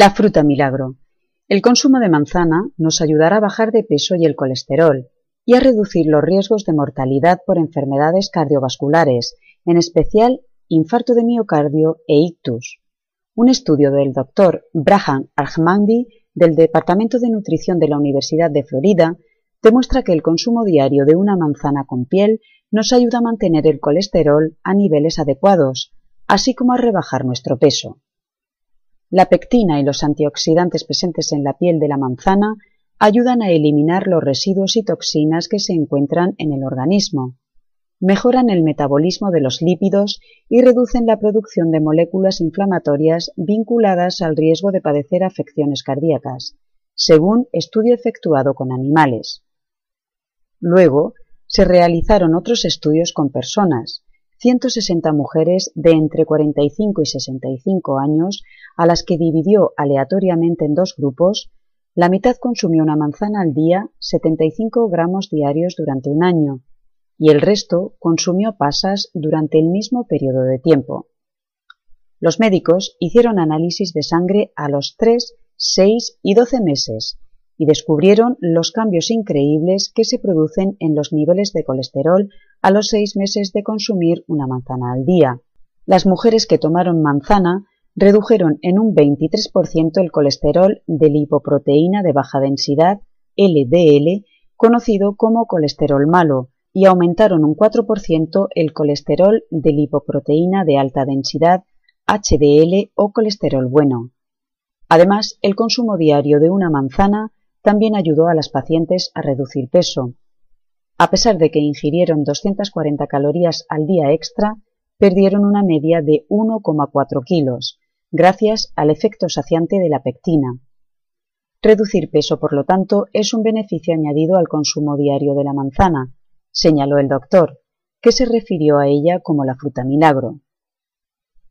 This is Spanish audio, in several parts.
La fruta milagro. El consumo de manzana nos ayudará a bajar de peso y el colesterol y a reducir los riesgos de mortalidad por enfermedades cardiovasculares, en especial infarto de miocardio e ictus. Un estudio del doctor Braham Ahmadi del Departamento de Nutrición de la Universidad de Florida demuestra que el consumo diario de una manzana con piel nos ayuda a mantener el colesterol a niveles adecuados, así como a rebajar nuestro peso. La pectina y los antioxidantes presentes en la piel de la manzana ayudan a eliminar los residuos y toxinas que se encuentran en el organismo, mejoran el metabolismo de los lípidos y reducen la producción de moléculas inflamatorias vinculadas al riesgo de padecer afecciones cardíacas, según estudio efectuado con animales. Luego, se realizaron otros estudios con personas, 160 mujeres de entre 45 y 65 años, a las que dividió aleatoriamente en dos grupos, la mitad consumió una manzana al día, 75 gramos diarios durante un año, y el resto consumió pasas durante el mismo periodo de tiempo. Los médicos hicieron análisis de sangre a los 3, 6 y 12 meses y descubrieron los cambios increíbles que se producen en los niveles de colesterol a los seis meses de consumir una manzana al día. Las mujeres que tomaron manzana redujeron en un 23% el colesterol de lipoproteína de baja densidad, LDL, conocido como colesterol malo, y aumentaron un 4% el colesterol de lipoproteína de alta densidad, HDL o colesterol bueno. Además, el consumo diario de una manzana también ayudó a las pacientes a reducir peso. A pesar de que ingirieron 240 calorías al día extra, perdieron una media de 1,4 kilos, gracias al efecto saciante de la pectina. Reducir peso, por lo tanto, es un beneficio añadido al consumo diario de la manzana, señaló el doctor, que se refirió a ella como la fruta milagro.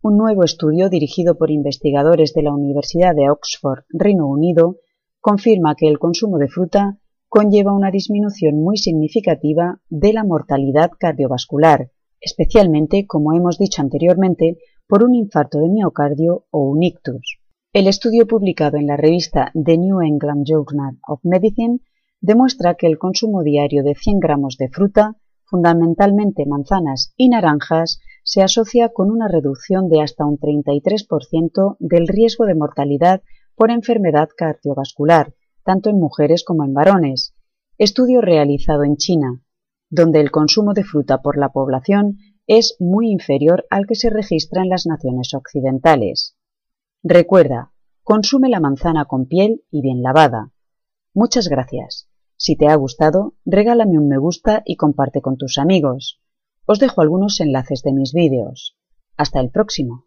Un nuevo estudio dirigido por investigadores de la Universidad de Oxford, Reino Unido, confirma que el consumo de fruta conlleva una disminución muy significativa de la mortalidad cardiovascular, especialmente, como hemos dicho anteriormente, por un infarto de miocardio o un ictus. El estudio publicado en la revista The New England Journal of Medicine demuestra que el consumo diario de 100 gramos de fruta, fundamentalmente manzanas y naranjas, se asocia con una reducción de hasta un 33% del riesgo de mortalidad por enfermedad cardiovascular, tanto en mujeres como en varones. Estudio realizado en China, donde el consumo de fruta por la población es muy inferior al que se registra en las naciones occidentales. Recuerda, consume la manzana con piel y bien lavada. Muchas gracias. Si te ha gustado, regálame un me gusta y comparte con tus amigos. Os dejo algunos enlaces de mis vídeos. Hasta el próximo.